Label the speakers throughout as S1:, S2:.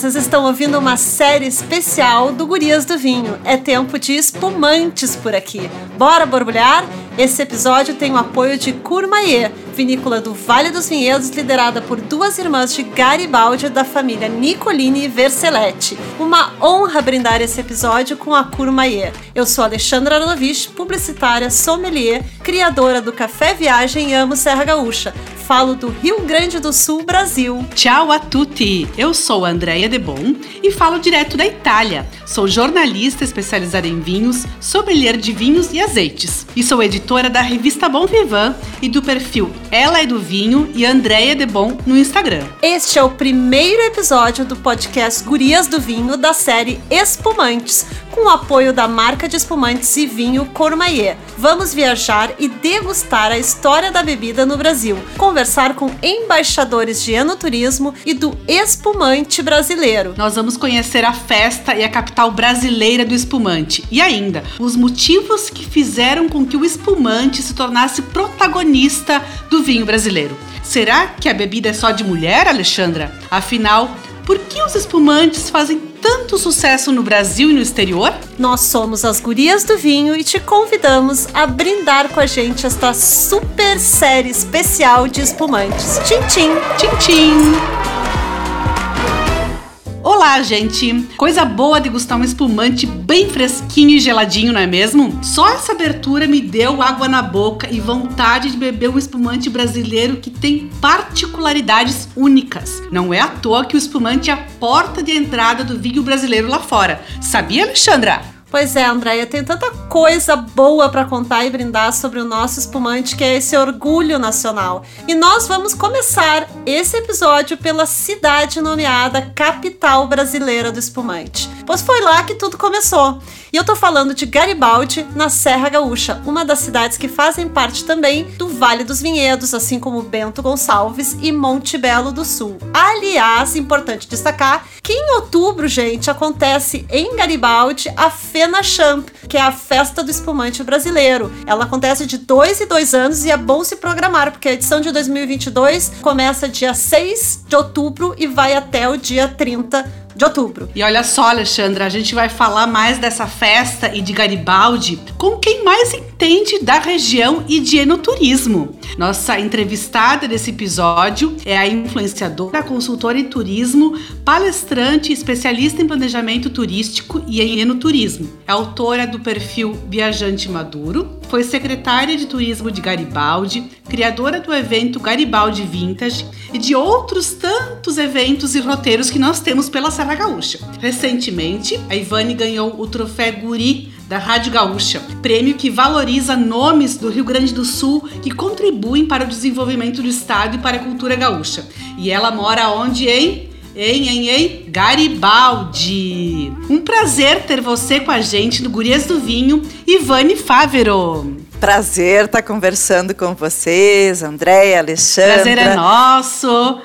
S1: Vocês estão ouvindo uma série especial do Gurias do Vinho. É tempo de espumantes por aqui. Bora borbulhar? Esse episódio tem o apoio de Courmayeur, vinícola do Vale dos Vinhedos, liderada por duas irmãs de Garibaldi da família Nicolini e Vercelletti. Uma honra brindar esse episódio com a Courmayeur. Eu sou Alexandra Aronovich, publicitária, sommelier, criadora do Café Viagem e amo Serra Gaúcha falo do Rio Grande do Sul, Brasil.
S2: Ciao a tutti! Eu sou Andrea Debon e falo direto da Itália. Sou jornalista especializada em vinhos, sommelier de vinhos e azeites. E sou editora da revista Bom Vivan e do perfil Ela é do Vinho e Andrea Debon no Instagram.
S1: Este é o primeiro episódio do podcast Gurias do Vinho da série Espumantes, com o apoio da marca de espumantes e vinho Cormaie. Vamos viajar e degustar a história da bebida no Brasil, conversar com embaixadores de enoturismo e do espumante brasileiro.
S2: Nós vamos conhecer a festa e a capital brasileira do espumante e ainda os motivos que fizeram com que o espumante se tornasse protagonista do vinho brasileiro. Será que a bebida é só de mulher, Alexandra? Afinal, por que os espumantes fazem tanto sucesso no Brasil e no exterior?
S1: Nós somos as Gurias do Vinho e te convidamos a brindar com a gente esta super série especial de espumantes. Tchim, tchim,
S2: tchim, tchim. Olá, gente! Coisa boa degustar um espumante bem fresquinho e geladinho, não é mesmo? Só essa abertura me deu água na boca e vontade de beber um espumante brasileiro que tem particularidades únicas. Não é à toa que o espumante é a porta de entrada do vinho brasileiro lá fora. Sabia, Alexandra?
S1: Pois é, Andréia, tem tanta coisa boa para contar e brindar sobre o nosso espumante que é esse orgulho nacional. E nós vamos começar esse episódio pela cidade nomeada capital brasileira do espumante. Pois foi lá que tudo começou. E eu tô falando de Garibaldi, na Serra Gaúcha, uma das cidades que fazem parte também do Vale dos Vinhedos, assim como Bento Gonçalves e Monte Belo do Sul. Aliás, importante destacar que em outubro, gente, acontece em Garibaldi a Feira FenaChamp, que é a festa do espumante brasileiro. Ela acontece de dois em dois anos e é bom se programar, porque a edição de 2022 começa dia 6 de outubro e vai até o dia 30 de outubro.
S2: E olha só, Alexandra, a gente vai falar mais dessa festa e de Garibaldi com quem mais entende da região e de enoturismo. Nossa entrevistada desse episódio é a influenciadora, consultora em turismo, palestrante, especialista em planejamento turístico e em enoturismo. É autora do perfil Viajante Maduro, foi secretária de turismo de Garibaldi, criadora do evento Garibaldi Vintage e de outros tantos eventos e roteiros que nós temos pela Serra Gaúcha. Recentemente, a Ivane ganhou o troféu Guri da Rádio Gaúcha, prêmio que valoriza nomes do Rio Grande do Sul que contribuem para o desenvolvimento do estado e para a cultura gaúcha. E ela mora onde, hein? Em, em, em Garibaldi. Um prazer ter você com a gente no Gurias do Vinho, Ivane Fávero.
S3: Prazer estar conversando com vocês, Andréia, Alexandra.
S2: Prazer é nosso.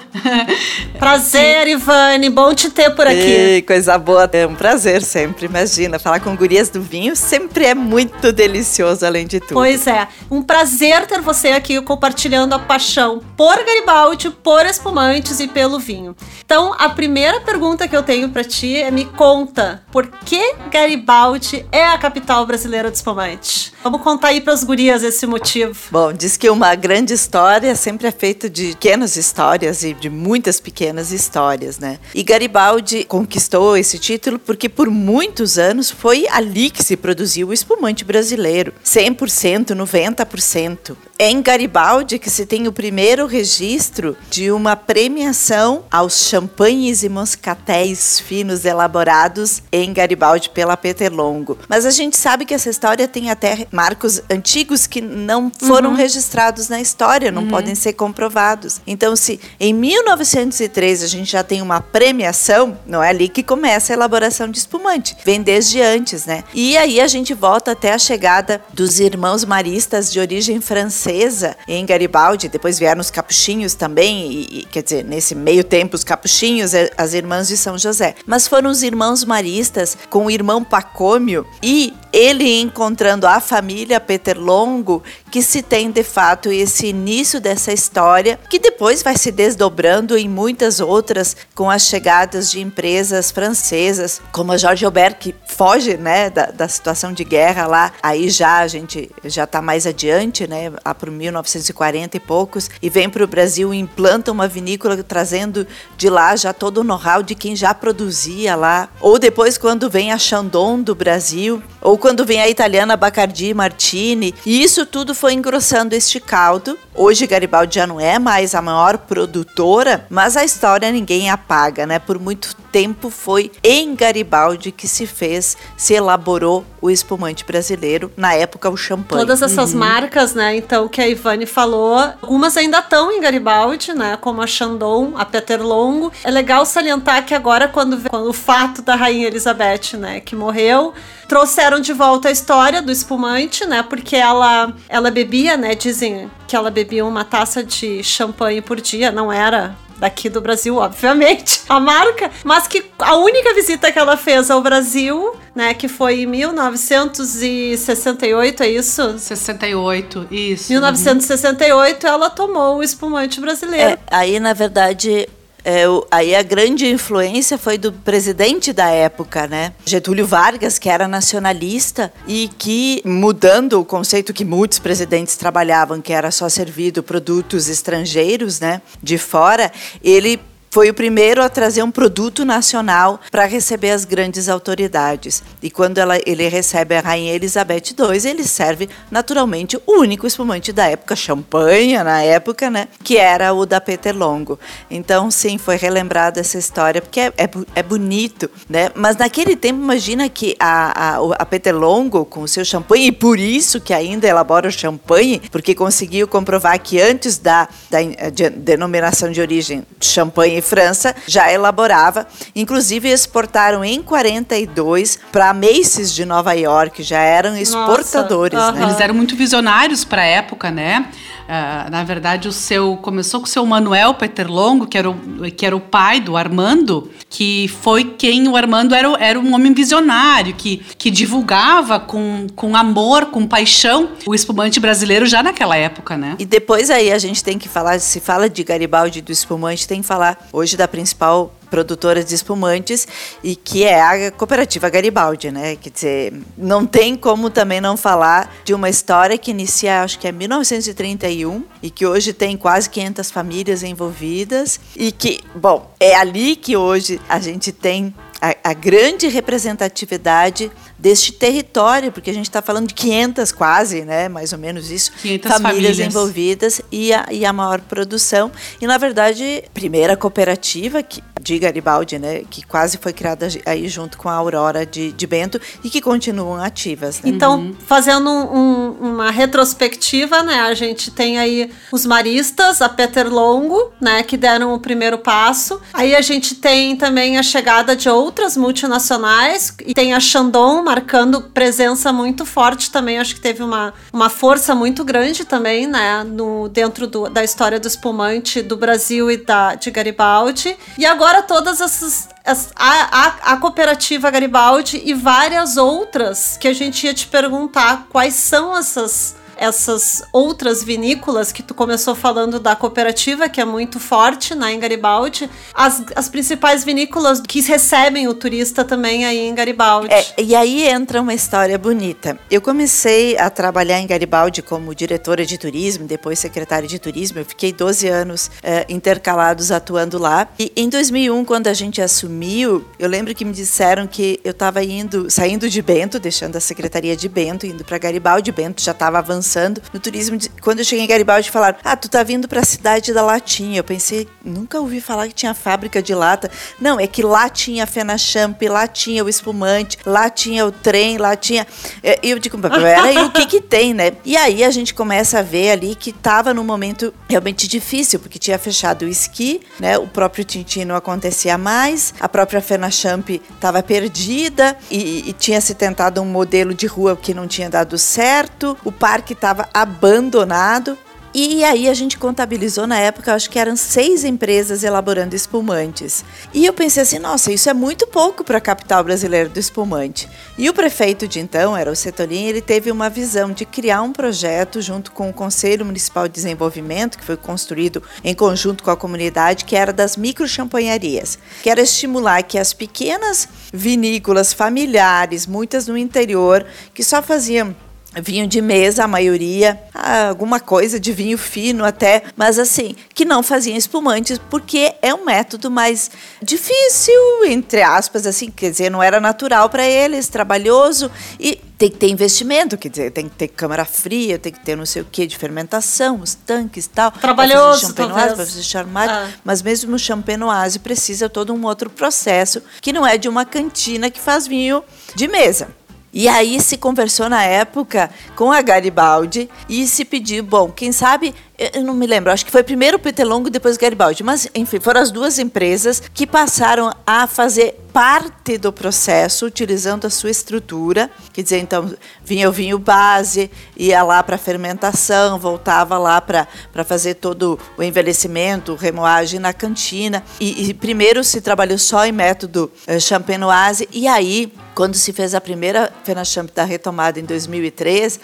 S1: prazer, Ivane, bom te ter por aqui.
S3: Coisa boa, é um prazer sempre, imagina. Falar com gurias do vinho sempre é muito delicioso, além de tudo.
S1: Pois é, um prazer ter você aqui compartilhando a paixão por Garibaldi, por espumantes e pelo vinho. Então, a primeira pergunta que eu tenho para ti é me conta, por que Garibaldi é a capital brasileira do espumante? Vamos contar aí para as gurias esse motivo.
S3: Bom, diz que uma grande história sempre é feita de pequenas histórias e de muitas pequenas histórias, né? E Garibaldi conquistou esse título porque por muitos anos foi ali que se produziu o espumante brasileiro, 100%, 90%. É em Garibaldi que se tem o primeiro registro de uma premiação aos champanhes e moscatéis finos elaborados em Garibaldi pela Peter Longo. Mas a gente sabe que essa história tem até marcos antigos que não foram uhum. registrados na história, não uhum. podem ser comprovados. Então, se em 1903 a gente já tem uma premiação, não é ali que começa a elaboração de espumante, vem desde antes, né? E aí a gente volta até a chegada dos irmãos maristas de origem francesa francesa em Garibaldi, depois vieram os capuchinhos também, e, e, quer dizer, nesse meio tempo os capuchinhos, as irmãs de São José. Mas foram os irmãos maristas com o irmão Pacômio e ele encontrando a família Peter Longo que se tem de fato esse início dessa história, que depois vai se desdobrando em muitas outras com as chegadas de empresas francesas, como a George Aubert, que foge né, da, da situação de guerra lá, aí já a gente já está mais adiante, né, lá para 1940 e poucos, e vem para o Brasil e implanta uma vinícola trazendo de lá já todo o know-how de quem já produzia lá, ou depois quando vem a Chandon do Brasil, ou quando vem a italiana Bacardi Martini, e isso tudo foi foi engrossando este caldo. Hoje Garibaldi já não é mais a maior produtora, mas a história ninguém apaga, né? Por muito tempo foi em Garibaldi que se fez, se elaborou o espumante brasileiro, na época o champanhe.
S1: Todas essas uhum. marcas, né, então que a Ivane falou, algumas ainda estão em Garibaldi, né, como a Chandon, a Peter Longo. É legal salientar que agora quando, quando o fato da rainha Elizabeth, né, que morreu, trouxeram de volta a história do espumante, né, porque ela ela bebia, né, dizem que ela bebia uma taça de champanhe por dia, não era daqui do Brasil, obviamente, a marca, mas que a única visita que ela fez ao Brasil, né, que foi em 1968, é isso?
S2: 68, isso.
S1: 1968, uhum. ela tomou o espumante brasileiro. É,
S3: aí, na verdade, é, o, aí a grande influência foi do presidente da época, né? Getúlio Vargas, que era nacionalista e que, mudando o conceito que muitos presidentes trabalhavam, que era só servido produtos estrangeiros, né, de fora, ele foi o primeiro a trazer um produto nacional para receber as grandes autoridades. E quando ela, ele recebe a Rainha Elizabeth II, ele serve naturalmente o único espumante da época, champanhe na época, né? Que era o da Peter Longo. Então, sim, foi relembrada essa história, porque é, é, é, bonito, né? Mas naquele tempo, imagina que a, a, a Peter Longo, com o seu champanhe, e por isso que ainda elabora o champanhe, porque conseguiu comprovar que antes da, da de, denominação de origem champanhe França já elaborava, inclusive exportaram em 42 para Macy's de Nova York, já eram exportadores. Nossa,
S2: né? Eles eram muito visionários para a época, né? Uh, na verdade, o seu começou com o seu Manuel Peter Longo, que era, o, que era o pai do Armando, que foi quem o Armando era, era um homem visionário, que, que divulgava com, com amor, com paixão, o espumante brasileiro já naquela época, né?
S3: E depois aí a gente tem que falar, se fala de Garibaldi do espumante, tem que falar hoje da principal produtora de espumantes e que é a cooperativa Garibaldi, né? Quer dizer, não tem como também não falar de uma história que inicia, acho que é 1931 e que hoje tem quase 500 famílias envolvidas e que, bom, é ali que hoje a gente tem a, a grande representatividade deste território, porque a gente está falando de 500 quase, né, mais ou menos isso,
S2: famílias, famílias,
S3: envolvidas e a, e a maior produção. E, na verdade, primeira cooperativa que, de Garibaldi, né, que quase foi criada aí junto com a Aurora de, de Bento e que continuam ativas.
S1: Né? Então, uhum. fazendo um, uma retrospectiva, né, a gente tem aí os maristas, a Peter Longo, né, que deram o primeiro passo. Aí a gente tem também a chegada de outras multinacionais e tem a Chandon marcando presença muito forte também. Acho que teve uma, uma força muito grande também, né? No, dentro do, da história do espumante do Brasil e da, de Garibaldi. E agora todas essas. As, a, a, a cooperativa Garibaldi e várias outras que a gente ia te perguntar quais são essas essas outras vinícolas que tu começou falando da cooperativa, que é muito forte né, em Garibaldi, as, as principais vinícolas que recebem o turista também aí em Garibaldi.
S3: É, e aí entra uma história bonita. Eu comecei a trabalhar em Garibaldi como diretora de turismo, depois secretária de turismo. Eu fiquei 12 anos é, intercalados atuando lá. E em 2001, quando a gente assumiu, eu lembro que me disseram que eu estava indo, saindo de Bento, deixando a secretaria de Bento, indo para Garibaldi. Bento já estava avançando pensando no turismo. De, quando eu cheguei em Garibaldi, falaram: Ah, tu tá vindo para a cidade da Latinha. Eu pensei, nunca ouvi falar que tinha fábrica de lata. Não, é que lá tinha a Fenachamp, lá tinha o espumante, lá tinha o trem, lá tinha. É, e eu digo, peraí, o que que tem, né? E aí a gente começa a ver ali que tava num momento realmente difícil, porque tinha fechado o esqui, né? O próprio Tintin não acontecia mais, a própria Fenachamp estava perdida e, e tinha se tentado um modelo de rua que não tinha dado certo, o parque estava abandonado e aí a gente contabilizou na época, acho que eram seis empresas elaborando espumantes. E eu pensei assim, nossa, isso é muito pouco para a capital brasileira do espumante. E o prefeito de então, era o Setolin, ele teve uma visão de criar um projeto junto com o Conselho Municipal de Desenvolvimento, que foi construído em conjunto com a comunidade, que era das micro champanharias, que era estimular que as pequenas vinícolas familiares, muitas no interior, que só faziam vinho de mesa, a maioria, alguma coisa de vinho fino até, mas assim, que não faziam espumantes porque é um método mais difícil, entre aspas, assim, quer dizer, não era natural para eles, trabalhoso e tem que ter investimento, quer dizer, tem que ter câmara fria, tem que ter não sei o que de fermentação, os tanques e tal.
S1: Trabalhoso,
S3: para fazer champenoise, ah. mas mesmo o champenoise precisa todo um outro processo que não é de uma cantina que faz vinho de mesa. E aí se conversou na época com a Garibaldi e se pediu, bom, quem sabe eu não me lembro, acho que foi primeiro o Petelongo e depois o Garibaldi, mas enfim, foram as duas empresas que passaram a fazer parte do processo utilizando a sua estrutura, quer dizer, então vinha o vinho base, ia lá para fermentação, voltava lá para fazer todo o envelhecimento, remoagem na cantina, e, e primeiro se trabalhou só em método eh, champenoise, e aí quando se fez a primeira FenaChamp da retomada em 2003,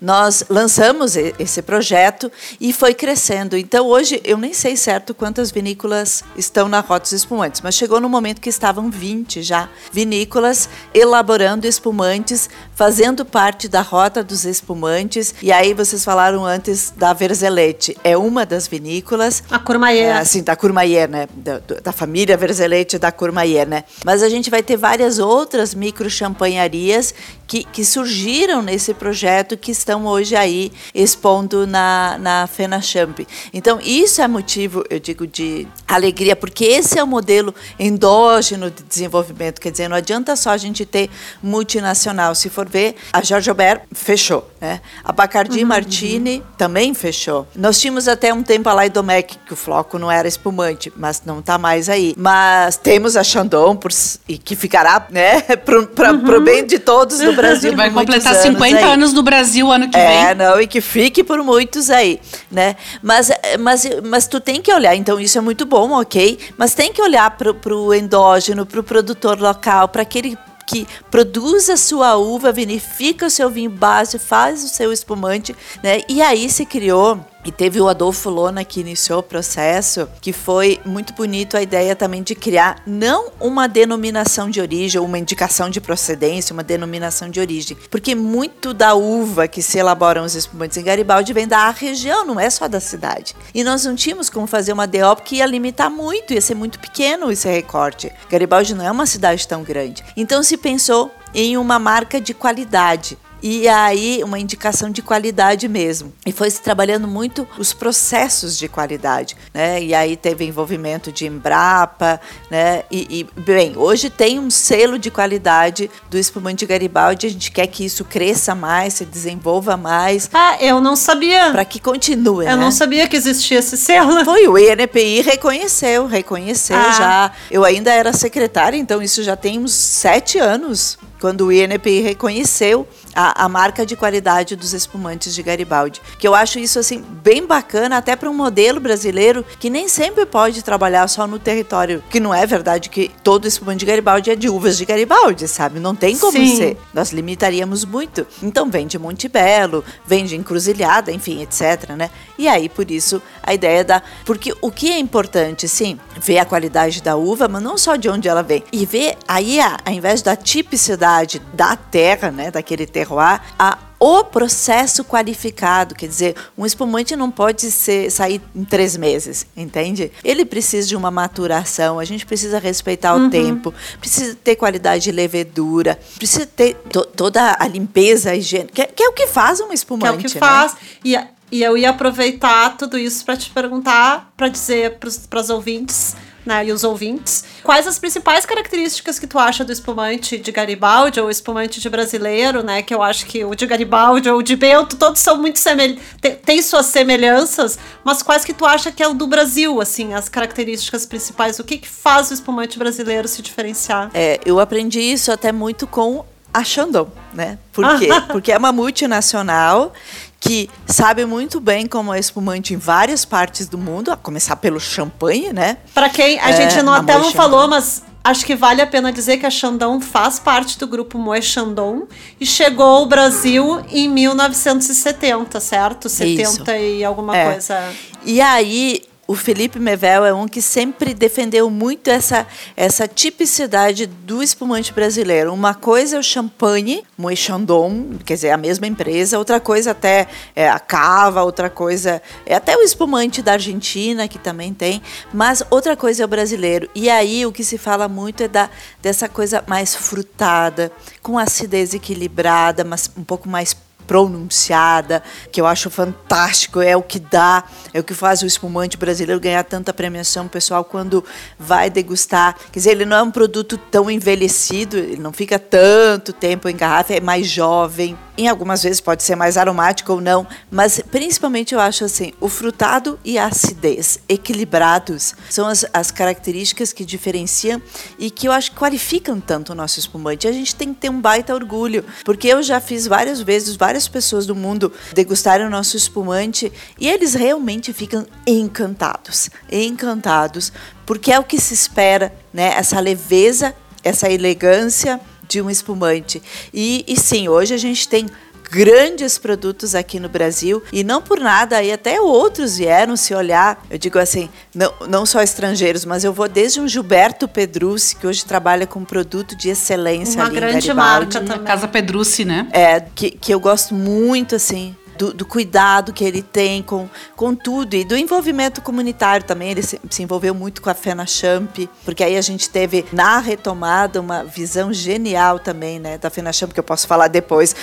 S3: nós lançamos esse projeto e foi crescendo. Então, hoje, eu nem sei certo quantas vinícolas estão na Rota dos Espumantes, mas chegou no momento que estavam 20 já vinícolas elaborando espumantes, fazendo parte da Rota dos Espumantes. E aí, vocês falaram antes da Verzelete, é uma das vinícolas.
S1: A Courmayeur. É,
S3: assim, da Courmayeur, né? Da, da família Verzelete da Courmayeur, né? Mas a gente vai ter várias outras micro champanharias que, que surgiram nesse projeto que estão hoje aí expondo na, na FenaChamp. Então, isso é motivo, eu digo, de alegria, porque esse é o modelo endógeno de desenvolvimento. Quer dizer, não adianta só a gente ter multinacional. Se for ver, a Jorge Aubert fechou. Né? A Bacardi uhum. Martini também fechou. Nós tínhamos até um tempo a Laidomec, que o floco não era espumante, mas não está mais aí. Mas temos a Chandon, por, e que ficará né, para o uhum. bem de todos no Brasil.
S2: Vai completar 50 anos, anos no Brasil ano que
S3: é,
S2: vem.
S3: É, não, e que fique por muitos aí, né? Mas, mas, mas tu tem que olhar, então isso é muito bom, ok? Mas tem que olhar para o endógeno, para o produtor local, para aquele que produz a sua uva, vinifica o seu vinho base, faz o seu espumante, né? E aí se criou e teve o Adolfo Lona que iniciou o processo, que foi muito bonito a ideia também de criar não uma denominação de origem, uma indicação de procedência, uma denominação de origem, porque muito da uva que se elaboram os espumantes em Garibaldi vem da região, não é só da cidade. E nós não tínhamos como fazer uma DO que ia limitar muito, ia ser muito pequeno esse recorte. Garibaldi não é uma cidade tão grande. Então se pensou em uma marca de qualidade e aí uma indicação de qualidade mesmo. E foi se trabalhando muito os processos de qualidade, né? E aí teve envolvimento de Embrapa, né? E, e bem, hoje tem um selo de qualidade do espumante Garibaldi. A gente quer que isso cresça mais, se desenvolva mais.
S1: Ah, eu não sabia.
S3: Para que continue.
S1: Eu
S3: né?
S1: não sabia que existia esse selo.
S3: Foi o INPI reconheceu, reconheceu ah. já. Eu ainda era secretária, então isso já tem uns sete anos quando o INPI reconheceu a, a, marca de qualidade dos espumantes de Garibaldi. Que eu acho isso assim bem bacana até para um modelo brasileiro que nem sempre pode trabalhar só no território, que não é verdade que todo espumante de Garibaldi é de uvas de Garibaldi, sabe? Não tem como Sim. ser. Nós limitaríamos muito. Então vem de Monte Belo, vem de Encruzilhada, enfim, etc, né? E aí por isso a ideia da porque o que é importante, sim, ver a qualidade da uva, mas não só de onde ela vem. E ver aí, ao invés da tipicidade da terra, né, daquele terroir, a o processo qualificado, quer dizer, um espumante não pode ser, sair em três meses, entende? Ele precisa de uma maturação, a gente precisa respeitar o uhum. tempo, precisa ter qualidade de levedura, precisa ter to, toda a limpeza, a higiene, que, que, é o que faz um espumante.
S1: Que é o que
S3: né?
S1: faz. E e eu ia aproveitar tudo isso para te perguntar, para dizer para os ouvintes, né, e os ouvintes, quais as principais características que tu acha do espumante de Garibaldi ou espumante de brasileiro, né, que eu acho que o de Garibaldi ou o de Bento, todos são muito semelhantes, tem, tem, suas semelhanças, mas quais que tu acha que é o do Brasil, assim, as características principais, o que que faz o espumante brasileiro se diferenciar?
S3: É, eu aprendi isso até muito com a Shandong, né? Por quê? Porque é uma multinacional que sabe muito bem como é espumante em várias partes do mundo, a começar pelo champanhe, né?
S1: Para quem a é, gente não, até não falou, mas acho que vale a pena dizer que a Chandon faz parte do grupo Moe Chandon e chegou ao Brasil em 1970, certo? 70 Isso. e alguma é. coisa.
S3: E aí o Felipe Mevel é um que sempre defendeu muito essa, essa tipicidade do espumante brasileiro. Uma coisa é o champanhe, Moët Chandon, quer dizer, a mesma empresa. Outra coisa até é a cava, outra coisa é até o espumante da Argentina, que também tem. Mas outra coisa é o brasileiro. E aí o que se fala muito é da, dessa coisa mais frutada, com acidez equilibrada, mas um pouco mais pronunciada, que eu acho fantástico, é o que dá, é o que faz o espumante brasileiro ganhar tanta premiação, pessoal, quando vai degustar. Quer dizer, ele não é um produto tão envelhecido, ele não fica tanto tempo em garrafa, é mais jovem. Em algumas vezes pode ser mais aromático ou não, mas principalmente eu acho assim, o frutado e a acidez equilibrados são as, as características que diferenciam e que eu acho que qualificam tanto o nosso espumante. A gente tem que ter um baita orgulho, porque eu já fiz várias vezes várias várias pessoas do mundo degustarem o nosso espumante e eles realmente ficam encantados, encantados, porque é o que se espera, né? Essa leveza, essa elegância de um espumante. E, e sim, hoje a gente tem grandes produtos aqui no Brasil e não por nada aí até outros vieram se olhar. Eu digo assim, não, não só estrangeiros, mas eu vou desde um Gilberto Pedrucci que hoje trabalha com produto de excelência
S1: Uma
S3: ali
S1: grande
S3: em
S1: marca também.
S2: Casa Pedrucci, né?
S3: É, que, que eu gosto muito assim do, do, cuidado que ele tem com, com tudo e do envolvimento comunitário também. Ele se, se envolveu muito com a FENACHAMP, porque aí a gente teve na retomada uma visão genial também, né, da FENACHAMP, que eu posso falar depois,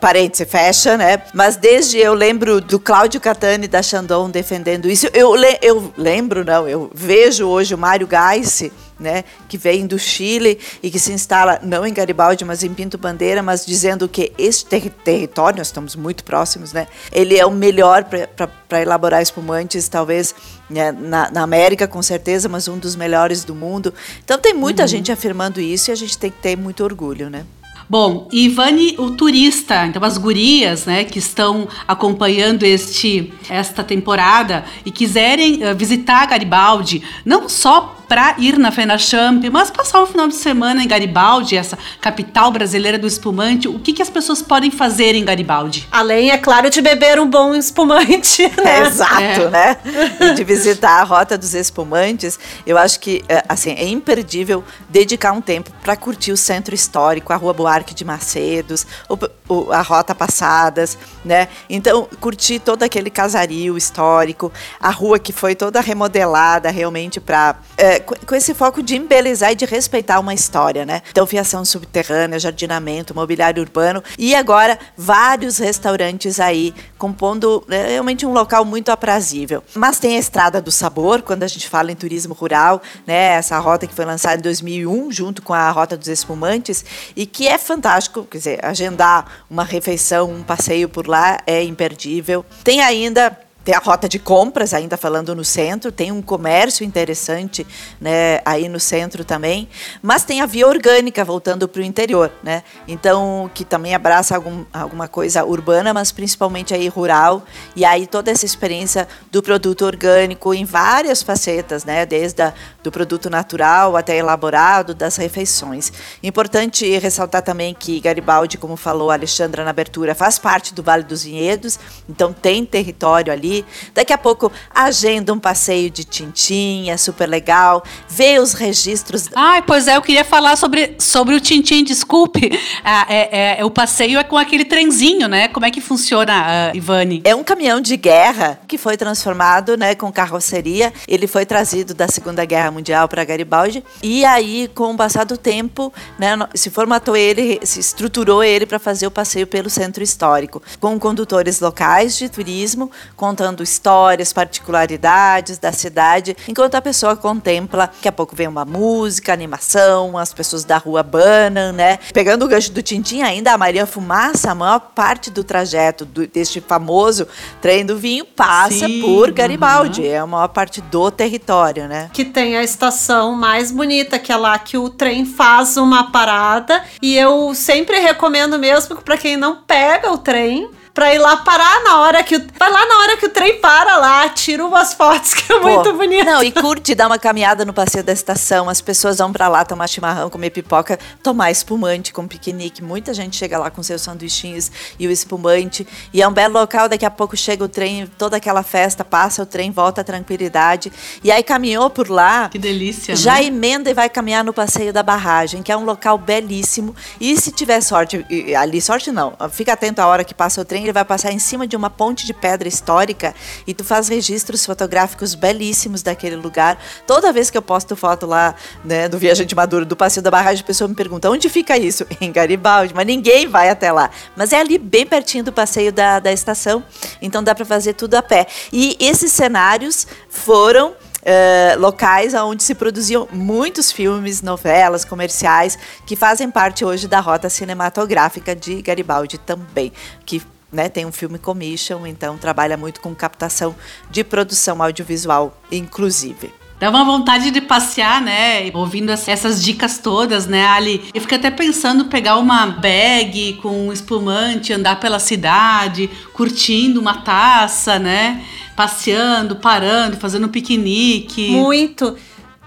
S3: parêntese, fecha, né? Mas desde eu lembro do Cláudio Catani da Chandon defendendo isso, eu, eu lembro, não, eu vejo hoje o Mário Gais né, que vem do Chile e que se instala não em Garibaldi, mas em Pinto Bandeira, mas dizendo que este ter território, nós estamos muito próximos, né, ele é o melhor para elaborar espumantes, talvez né, na, na, América, com certeza, mas um dos melhores do mundo. Então tem muita uhum. gente afirmando isso e a gente tem que ter muito orgulho, né?
S2: Bom, Ivani, o turista, então as gurias, né, que estão acompanhando este esta temporada e quiserem uh, visitar Garibaldi, não só para ir na FenaChamp, mas passar o final de semana em Garibaldi, essa capital brasileira do espumante, o que, que as pessoas podem fazer em Garibaldi?
S1: Além, é claro, de beber um bom espumante, né?
S3: É, exato, é. né? E de visitar a Rota dos Espumantes, eu acho que, é, assim, é imperdível dedicar um tempo para curtir o centro histórico, a Rua Buarque de Macedos, o, o, a Rota Passadas, né? Então, curtir todo aquele casario histórico, a rua que foi toda remodelada realmente para é, com, esse foco de embelezar e de respeitar uma história, né? Então, fiação subterrânea, jardinamento, mobiliário urbano e agora vários restaurantes aí compondo né, realmente um local muito aprazível. Mas tem a Estrada do Sabor, quando a gente fala em turismo rural, né? Essa rota que foi lançada em 2001 junto com a Rota dos Espumantes e que é fantástico, quer dizer, agendar uma refeição, um passeio por lá é imperdível. Tem ainda tem a rota de compras, ainda falando no centro, tem um comércio interessante né, aí no centro também, mas tem a via orgânica voltando para o interior, né? Então, que também abraça algum, alguma coisa urbana, mas principalmente aí rural, e aí toda essa experiência do produto orgânico em várias facetas, né? Desde a, do produto natural até elaborado, das refeições. Importante ressaltar também que Garibaldi, como falou a Alexandra na abertura, faz parte do Vale dos Vinhedos, então tem território ali Daqui a pouco agenda um passeio de Tintim, é super legal. Vê os registros.
S2: Ai, pois é, eu queria falar sobre, sobre o Tintim, desculpe. Ah, é, é, o passeio é com aquele trenzinho, né? Como é que funciona, uh, Ivane?
S3: É um caminhão de guerra que foi transformado né, com carroceria. Ele foi trazido da Segunda Guerra Mundial para Garibaldi. E aí, com o passar do tempo, né, se formatou ele, se estruturou ele para fazer o passeio pelo centro histórico, com condutores locais de turismo, contando contando histórias, particularidades da cidade, enquanto a pessoa contempla. Daqui a pouco vem uma música, animação, as pessoas da rua banam, né? Pegando o gancho do Tintim, ainda a Maria Fumaça, a maior parte do trajeto do, deste famoso trem do vinho passa Sim, por Garibaldi. Uhum. É a maior parte do território, né?
S1: Que tem a estação mais bonita, que é lá que o trem faz uma parada. E eu sempre recomendo mesmo para quem não pega o trem pra ir lá parar na hora que o. Vai lá na hora que o trem para lá, tira umas fotos que é Pô, muito bonito.
S3: Não, e curte dar uma caminhada no passeio da estação. As pessoas vão pra lá tomar chimarrão, comer pipoca, tomar espumante com piquenique. Muita gente chega lá com seus sanduichinhos e o espumante. E é um belo local, daqui a pouco chega o trem, toda aquela festa, passa o trem, volta a tranquilidade. E aí caminhou por lá.
S2: Que delícia.
S3: Já
S2: né?
S3: emenda e vai caminhar no passeio da barragem, que é um local belíssimo. E se tiver sorte, ali sorte não, fica atento à hora que passa o trem, ele vai passar em cima de uma ponte de pedra histórica e tu faz registros fotográficos belíssimos daquele lugar. Toda vez que eu posto foto lá, né, do Viajante Maduro, do Passeio da Barragem, a pessoa me pergunta, onde fica isso? Em Garibaldi, mas ninguém vai até lá. Mas é ali bem pertinho do passeio da, da estação, então dá para fazer tudo a pé. E esses cenários foram Uh, locais onde se produziam muitos filmes, novelas, comerciais, que fazem parte hoje da rota cinematográfica de Garibaldi também, que né, tem um filme commission, então trabalha muito com captação de produção audiovisual, inclusive.
S2: Dá uma vontade de passear, né? Ouvindo essas dicas todas, né, Ali? Eu fico até pensando pegar uma bag com um espumante, andar pela cidade, curtindo uma taça, né? Passeando, parando, fazendo um piquenique.
S1: Muito.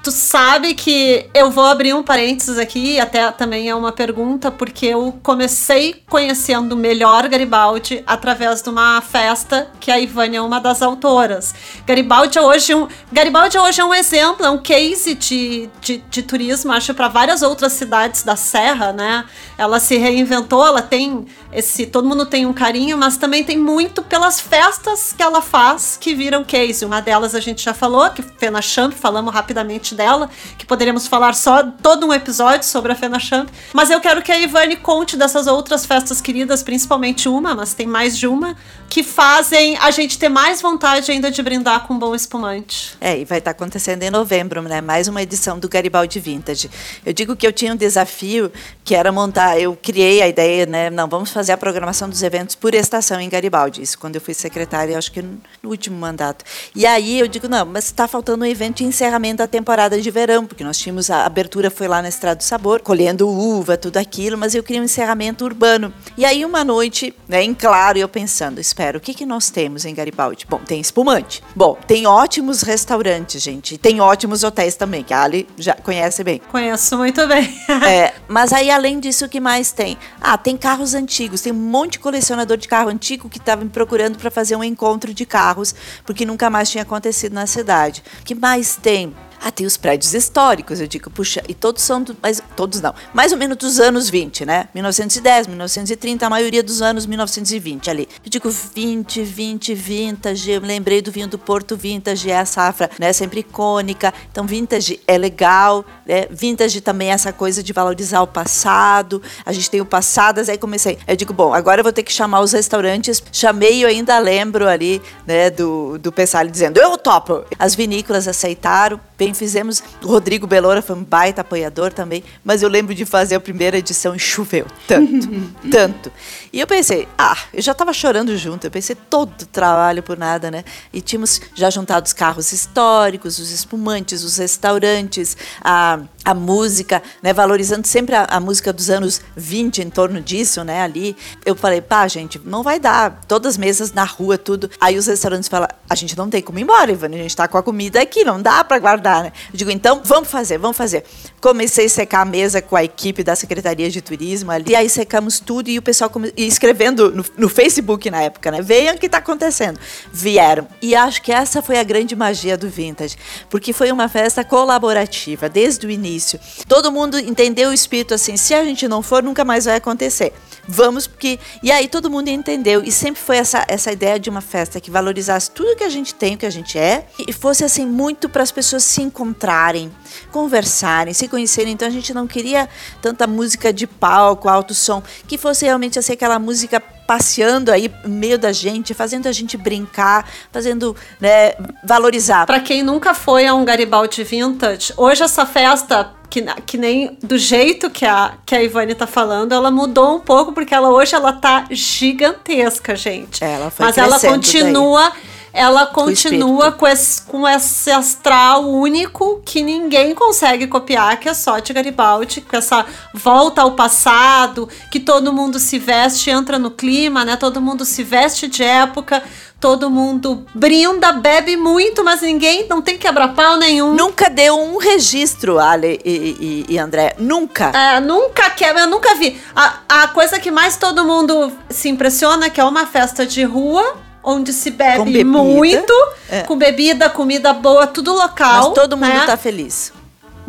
S1: Tu sabe que eu vou abrir um parênteses aqui, até também é uma pergunta, porque eu comecei conhecendo melhor Garibaldi através de uma festa que a Ivânia é uma das autoras. Garibaldi é hoje um, Garibaldi é hoje é um exemplo, é um case de, de, de turismo, acho, para várias outras cidades da Serra, né? Ela se reinventou, ela tem esse. Todo mundo tem um carinho, mas também tem muito pelas festas que ela faz que viram case. Uma delas a gente já falou, que Fena Champ, falamos rapidamente dela, que poderíamos falar só todo um episódio sobre a Fena Champ. Mas eu quero que a Ivane conte dessas outras festas queridas, principalmente uma, mas tem mais de uma, que fazem a gente ter mais vontade ainda de brindar com um bom espumante.
S3: É, e vai estar acontecendo em novembro, né? Mais uma edição do Garibaldi Vintage. Eu digo que eu tinha um desafio que era montar, eu criei a ideia, né? Não, vamos fazer a programação dos eventos por estação em Garibaldi. Isso quando eu fui secretária, acho que no último mandato. E aí eu digo, não, mas está faltando um evento de encerramento da temporada de verão, porque nós tínhamos a abertura foi lá na Estrada do Sabor, colhendo uva, tudo aquilo, mas eu queria um encerramento urbano. E aí uma noite, né, em claro, eu pensando, espera, o que, que nós temos em Garibaldi? Bom, tem espumante. Bom, tem ótimos restaurantes, gente. Tem ótimos hotéis também, que a Ali já conhece bem.
S1: Conheço muito bem.
S3: é, mas aí, além disso, o que mais tem? Ah, tem carros antigos. Tem um monte de colecionador de carro antigo que estava me procurando para fazer um encontro de carros, porque nunca mais tinha acontecido na cidade. O que mais tem? Ah, tem os prédios históricos. Eu digo, puxa, e todos são, do, mas todos não, mais ou menos dos anos 20, né? 1910, 1930, a maioria dos anos 1920 ali. Eu digo 20, 20, vintage. Eu lembrei do vinho do Porto Vintage, é a safra, né? Sempre icônica. Então, vintage é legal, né? Vintage também é essa coisa de valorizar o passado. A gente tem o passado, aí comecei. Eu digo, bom, agora eu vou ter que chamar os restaurantes. Chamei, eu ainda lembro ali, né, do, do Pessali dizendo, eu topo. As vinícolas aceitaram, também fizemos. O Rodrigo Belora foi um baita apoiador também, mas eu lembro de fazer a primeira edição e choveu tanto, tanto. E eu pensei, ah, eu já estava chorando junto, eu pensei, todo trabalho por nada, né? E tínhamos já juntado os carros históricos, os espumantes, os restaurantes, a, a música, né? Valorizando sempre a, a música dos anos 20 em torno disso, né? Ali. Eu falei, pá, gente, não vai dar. Todas as mesas na rua, tudo. Aí os restaurantes falam, a gente não tem como ir embora, Ivan, a gente está com a comida aqui, não dá para guardar né? Eu digo, então, vamos fazer, vamos fazer. Comecei a secar a mesa com a equipe da Secretaria de Turismo ali, e aí secamos tudo e o pessoal come... e escrevendo no, no, Facebook na época, né? Vejam o que está acontecendo. Vieram. E acho que essa foi a grande magia do Vintage, porque foi uma festa colaborativa desde o início. Todo mundo entendeu o espírito assim, se a gente não for, nunca mais vai acontecer. Vamos, porque. E aí todo mundo entendeu. E sempre foi essa, essa ideia de uma festa que valorizasse tudo que a gente tem, o que a gente é, e fosse assim, muito para as pessoas se encontrarem, conversarem, se conhecerem. Então a gente não queria tanta música de palco, alto som, que fosse realmente assim aquela música passeando aí no meio da gente, fazendo a gente brincar, fazendo, né, valorizar.
S1: Para quem nunca foi a um Garibaldi Vintage, hoje essa festa que, que nem do jeito que a, que a Ivane tá falando, ela mudou um pouco, porque ela hoje ela tá gigantesca, gente.
S3: Ela foi
S1: Mas ela continua.
S3: Daí
S1: ela continua com esse, com esse astral único que ninguém consegue copiar, que é só de Garibaldi, com essa volta ao passado, que todo mundo se veste, entra no clima, né? Todo mundo se veste de época, todo mundo brinda, bebe muito, mas ninguém não tem quebra-pau nenhum.
S3: Nunca deu um registro, Ale e, e, e André. Nunca.
S1: É, nunca quebra, eu nunca vi. A, a coisa que mais todo mundo se impressiona é que é uma festa de rua onde se bebe muito, é. com bebida, comida boa, tudo local.
S3: Mas todo mundo
S1: né?
S3: tá feliz.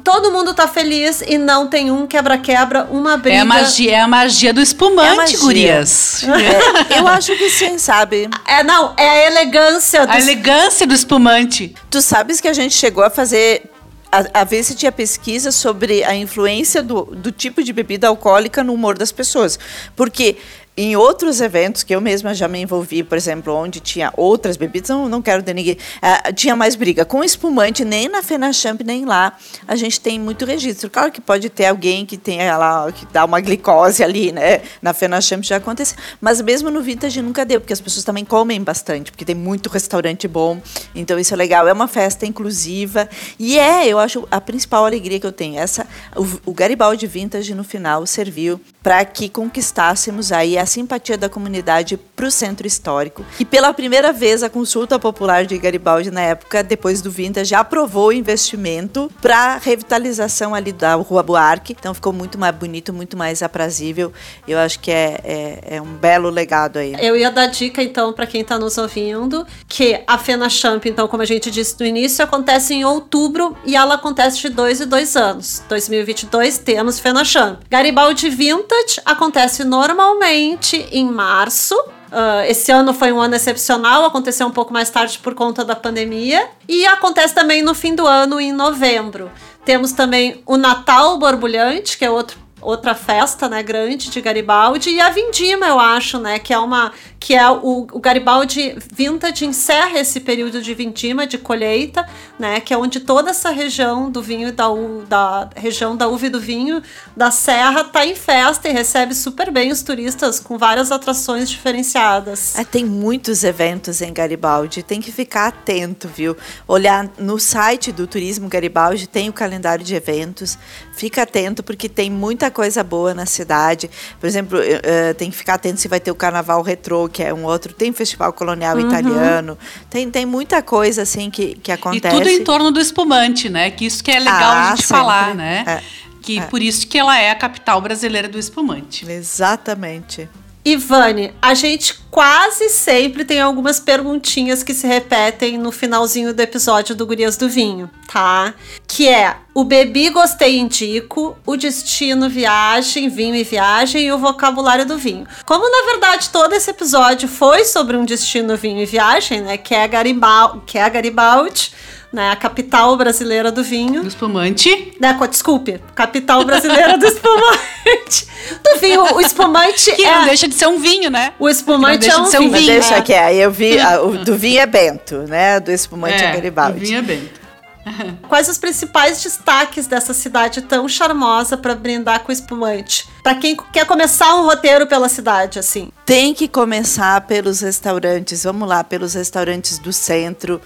S1: Todo mundo tá feliz e não tem um quebra-quebra, uma briga.
S2: É a magia, é a magia do espumante, é magia. gurias.
S3: É, eu acho que sim, sabe?
S1: É, não, é a elegância.
S2: Do... A elegância do espumante.
S3: Tu sabes que a gente chegou a fazer a, a, ver se tinha pesquisa sobre a influência do, do tipo de bebida alcoólica no humor das pessoas. Porque em outros eventos que eu mesma já me envolvi, por exemplo, onde tinha outras bebidas, não, não quero ninguém, uh, tinha mais briga com espumante, nem na Fenachamp, nem lá, a gente tem muito registro. Claro que pode ter alguém que tenha lá, que dá uma glicose ali, né? Na Fenachamp já aconteceu, mas mesmo no Vintage nunca deu, porque as pessoas também comem bastante, porque tem muito restaurante bom, então isso é legal. É uma festa inclusiva e é, eu acho, a principal alegria que eu tenho. Essa, o, o Garibaldi Vintage no final serviu para que conquistássemos aí a simpatia da comunidade para o centro histórico. E pela primeira vez a consulta popular de Garibaldi na época, depois do Vintage, aprovou o investimento para revitalização ali da Rua Buarque. Então ficou muito mais bonito, muito mais aprazível. Eu acho que é, é, é um belo legado aí.
S1: Eu ia dar dica então para quem está nos ouvindo que a Fena Champ, então como a gente disse no início, acontece em outubro e ela acontece de dois e dois anos. 2022 temos Fena Champ. Garibaldi Vintage acontece normalmente em março. Uh, esse ano foi um ano excepcional, aconteceu um pouco mais tarde por conta da pandemia. E acontece também no fim do ano, em novembro. Temos também o Natal Borbulhante, que é outro outra festa, né, grande de Garibaldi e a Vindima, eu acho, né, que é uma que é o, o Garibaldi Vintage encerra esse período de vindima, de colheita, né, que é onde toda essa região do vinho da, da região da uva e do vinho da serra tá em festa e recebe super bem os turistas com várias atrações diferenciadas.
S3: É, tem muitos eventos em Garibaldi, tem que ficar atento, viu? Olhar no site do Turismo Garibaldi tem o calendário de eventos, fica atento porque tem muita coisa boa na cidade. Por exemplo, uh, tem que ficar atento se vai ter o Carnaval Retrô, que é um outro. Tem Festival Colonial uhum. Italiano. Tem, tem muita coisa assim que, que acontece.
S2: E tudo em torno do espumante, né? Que isso que é legal ah, a gente sempre. falar, né? É. Que é. por isso que ela é a capital brasileira do espumante.
S3: Exatamente.
S1: Ivane, a gente quase sempre tem algumas perguntinhas que se repetem no finalzinho do episódio do Gurias do Vinho, tá? Que é o bebi, gostei, indico, o destino, viagem, vinho e viagem e o vocabulário do vinho. Como na verdade todo esse episódio foi sobre um destino, vinho e viagem, né? Que é, Garibaldi, que é Garibaldi né? A capital brasileira do vinho.
S2: Do espumante.
S1: Né, desculpe, capital brasileira do espumante. Do vinho, o espumante
S2: que
S1: é...
S2: não deixa de ser um vinho, né?
S1: O espumante é um de ser um vinho.
S3: Deixa que é, eu vi, a, o do vinho é Bento, né? Do espumante é, é Garibaldi.
S2: O vinho é Bento.
S1: Quais os principais destaques dessa cidade tão charmosa para brindar com espumante? Para quem quer começar um roteiro pela cidade, assim.
S3: Tem que começar pelos restaurantes. Vamos lá, pelos restaurantes do centro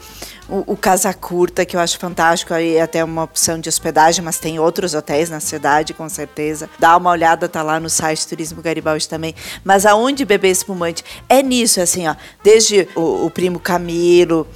S3: o, o, Casa Curta, que eu acho fantástico, aí é até uma opção de hospedagem, mas tem outros hotéis na cidade, com certeza. Dá uma olhada, tá lá no site Turismo Garibaldi também. Mas aonde beber espumante? É nisso, assim, ó. Desde o, o Primo Camilo,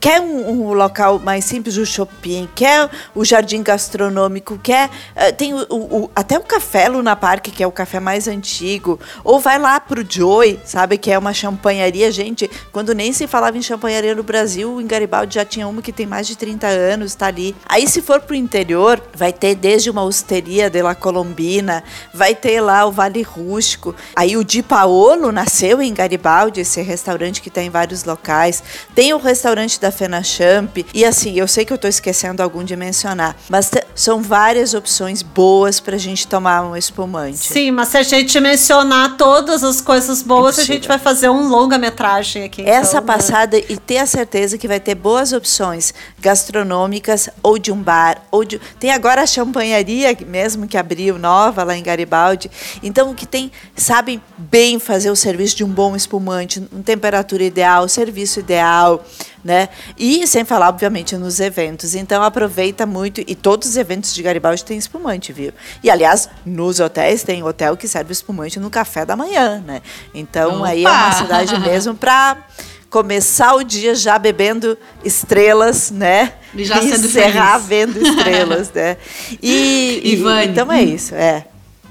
S3: quer um, um, local mais simples, o shopping, quer o jardim gastronômico, quer. Uh, tem o, o, até o café Luna Park, que é o café mais antigo. Ou vai lá pro Joy, sabe, que é uma champanharia. Gente, quando nem se falava em champanharia no Brasil, em Garibaldi já tinha uma que tem mais de 30 anos, está ali. Aí se for pro interior, vai ter desde uma osteria de La Colombina, vai ter lá o Vale Rústico. Aí o Di Paolo nasceu em Garibaldi, esse restaurante que tem em vários locais. Tem o restaurante da Fena Champ. E assim, eu sei que eu estou esquecendo algum de mencionar, mas são várias opções boas para a gente tomar um espumante.
S1: Sim, mas se a gente mencionar todas as coisas boas, a gente vai fazer um longa-metragem aqui.
S3: Essa
S1: então, né?
S3: passada e ter a certeza que vai ter boas opções gastronômicas ou de um bar ou de tem agora a champanharia mesmo que abriu nova lá em Garibaldi. Então que tem sabem bem fazer o serviço de um bom espumante, em temperatura ideal, serviço ideal né? E sem falar, obviamente, nos eventos. Então aproveita muito. E todos os eventos de Garibaldi têm espumante, viu? E aliás, nos hotéis tem hotel que serve espumante no café da manhã, né? Então
S2: Opa!
S3: aí é uma cidade mesmo para começar o dia já bebendo estrelas, né?
S2: E já sendo
S3: encerrar
S2: feliz.
S3: vendo estrelas, né? E, e-
S2: Ivane.
S3: então é isso, é.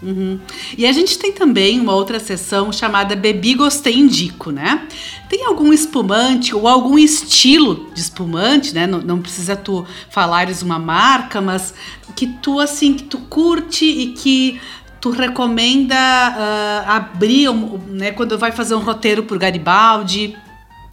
S2: Uhum. E a gente tem também uma outra sessão chamada Bebi Gostei Indico, né? Tem algum espumante ou algum estilo de espumante, né? Não, não precisa tu falares uma marca, mas que tu assim que tu curte e que tu recomenda ah, abrir, um- né? Quando vai fazer um roteiro por Garibaldi.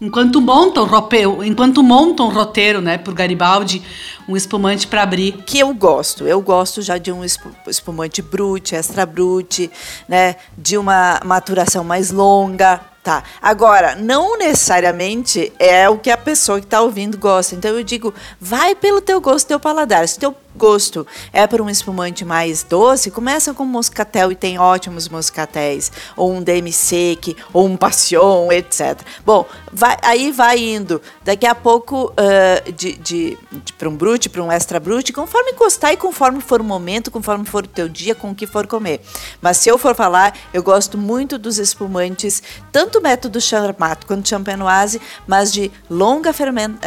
S2: Enquanto monta um roteiro, enquanto monta um roteiro, né, por Garibaldi, um espumante para abrir.
S3: que eu gosto. Eu gosto já de um espu- espumante brute, extra brute, né? De uma maturação mais longa. Tá. Agora, não necessariamente é o que a pessoa que está ouvindo gosta. Então eu digo, vai pelo teu gosto, teu paladar. Se teu gosto é para um espumante mais doce, começa com moscatel e tem ótimos moscatéis, ou um demi-sec, ou um passion, etc. Bom, vai- aí vai indo. Daqui a pouco, ah, de, de, para um brute, para um extra brute, conforme gostar e conforme for o momento, conforme for o teu dia, com o que for comer. Mas se eu for falar, eu gosto muito dos espumantes, tanto método Charmat quanto champenoise, mas de longa fermentação,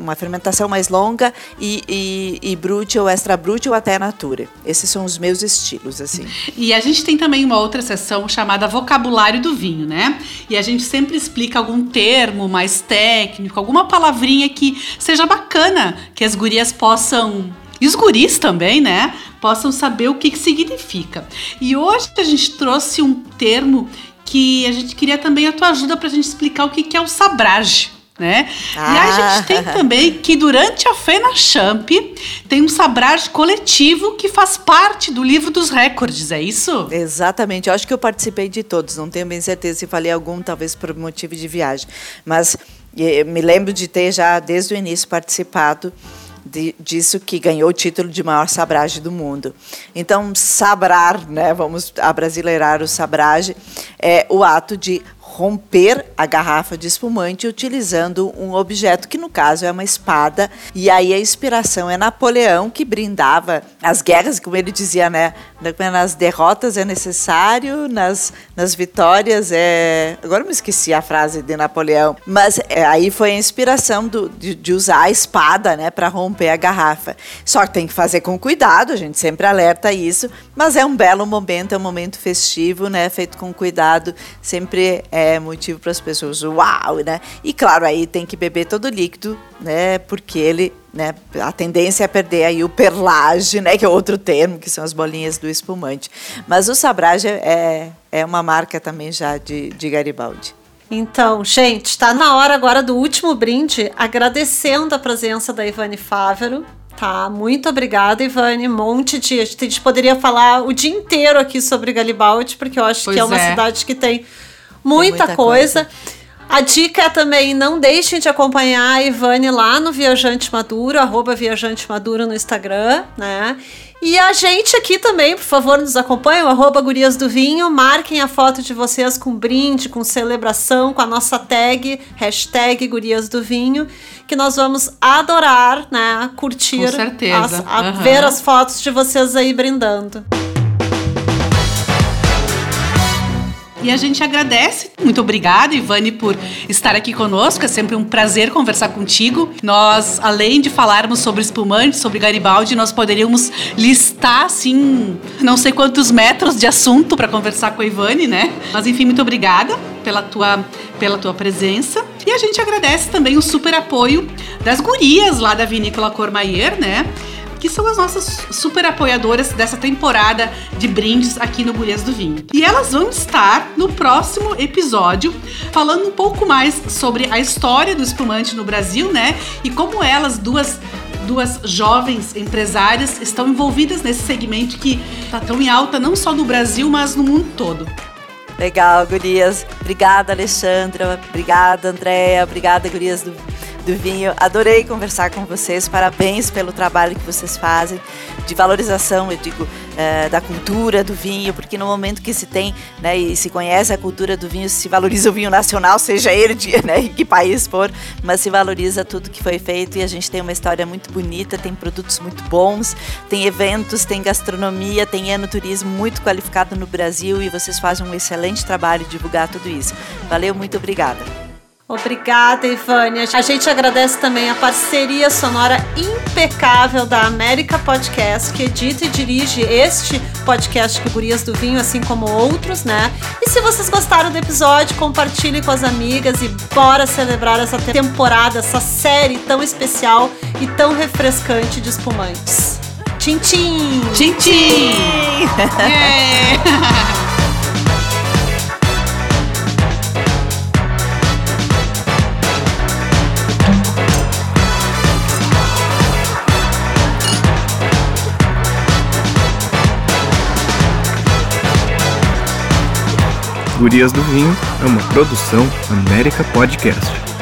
S3: uma fermentação mais longa e, e, e ou extra ou até natura. Esses são os meus estilos, assim.
S2: E a gente tem também uma outra sessão chamada Vocabulário do Vinho, né? E a gente sempre explica algum termo mais técnico, alguma palavrinha que seja bacana, que as gurias possam. E os guris também, né? Possam saber o que, que significa. E hoje a gente trouxe um termo que a gente queria também a tua ajuda pra gente explicar o que, que é o sabrage. Né? E aí a
S3: Ah.
S2: gente tem também que durante a Fena Champ tem um sabrage coletivo que faz parte do livro dos recordes, é isso?
S3: Exatamente. Eu acho que eu participei de todos. Não tenho bem certeza se falei algum, talvez por motivo de viagem. Mas me lembro de ter já desde o início participado de- disso que ganhou o título de maior sabrage do mundo. Então, sabrar, né? Vamos abrasileirar o sabrage, é o ato de romper a garrafa de espumante utilizando um objeto que no caso é uma espada. E aí a inspiração é Napoleão que brindava as guerras como ele dizia né? Nas derrotas é necessário nas, nas vitórias é agora me esqueci a frase de Napoleão. Mas é, aí foi a inspiração do, de, de usar a espada né para romper a garrafa. Só que tem que fazer com cuidado a gente sempre alerta isso. Mas é um belo momento é um momento festivo né feito com cuidado sempre é motivo para as pessoas uau né e claro aí tem que beber todo o líquido né porque ele né a tendência é perder aí o perlage né que é outro termo que são as bolinhas do espumante mas o sabrage é é uma marca também já de, de Garibaldi
S1: Então, gente, está na hora agora do último brinde, agradecendo a presença da Ivane Fávero. Tá, muito obrigada, Ivane. Um monte de. A gente poderia falar o dia inteiro aqui sobre Garibaldi, porque eu acho
S2: Pois
S1: que é uma
S2: é.
S1: cidade que tem muita,
S3: muita
S1: coisa.
S3: coisa.
S1: A dica é também não deixem de acompanhar a Ivane lá no Viajante Maduro, arroba Viajante Maduro no Instagram, né? E a gente aqui também, por favor, nos acompanhem, o arroba Gurias do Vinho, marquem a foto de vocês com brinde, com celebração, com a nossa tag, hashtag Gurias do Vinho, que nós vamos adorar, né? Curtir,
S2: Com certeza.
S1: as- a-
S2: Aham.
S1: ver as fotos de vocês aí brindando.
S2: E a gente agradece. Muito obrigada, Ivane, por estar aqui conosco. É sempre um prazer conversar contigo. Nós, além de falarmos sobre espumante, sobre Garibaldi, nós poderíamos listar, assim, não sei quantos metros de assunto para conversar com a Ivane, né? Mas, enfim, muito obrigada pela tua, pela tua presença. E a gente agradece também o super apoio das gurias lá da Vinícola Cormaier, né? Que são as nossas super apoiadoras dessa temporada de brindes aqui no Gurias do Vinho. E elas vão estar no próximo episódio falando um pouco mais sobre a história do espumante no Brasil, né? E como elas duas duas jovens empresárias estão envolvidas nesse segmento que está tão em alta não só no Brasil, mas no mundo todo.
S3: Legal, gurias. Obrigada, Alexandra. Obrigada, Andréia. Obrigada, gurias do do vinho. Adorei conversar com vocês. Parabéns pelo trabalho que vocês fazem de valorização, eu digo, é, da cultura do vinho, porque no momento que se tem né, e se conhece a cultura do vinho, se valoriza o vinho nacional, seja ele de né, em que país for, mas se valoriza tudo que foi feito e a gente tem uma história muito bonita, tem produtos muito bons, tem eventos, tem gastronomia, tem enoturismo muito qualificado no Brasil e vocês fazem um excelente trabalho de divulgar tudo isso. Valeu, muito obrigada.
S1: Obrigada, Ivânia. A gente agradece também a parceria sonora impecável da América Podcast, que edita e dirige este podcast que Gurias do Vinho, assim como outros, né? E se vocês gostaram do episódio, compartilhe com as amigas e bora celebrar essa temporada, essa série tão especial e tão refrescante de espumantes. Tchim, tchim!
S2: Tchim, tchim! yeah.
S4: Gurias do Vinho é uma produção América Podcast.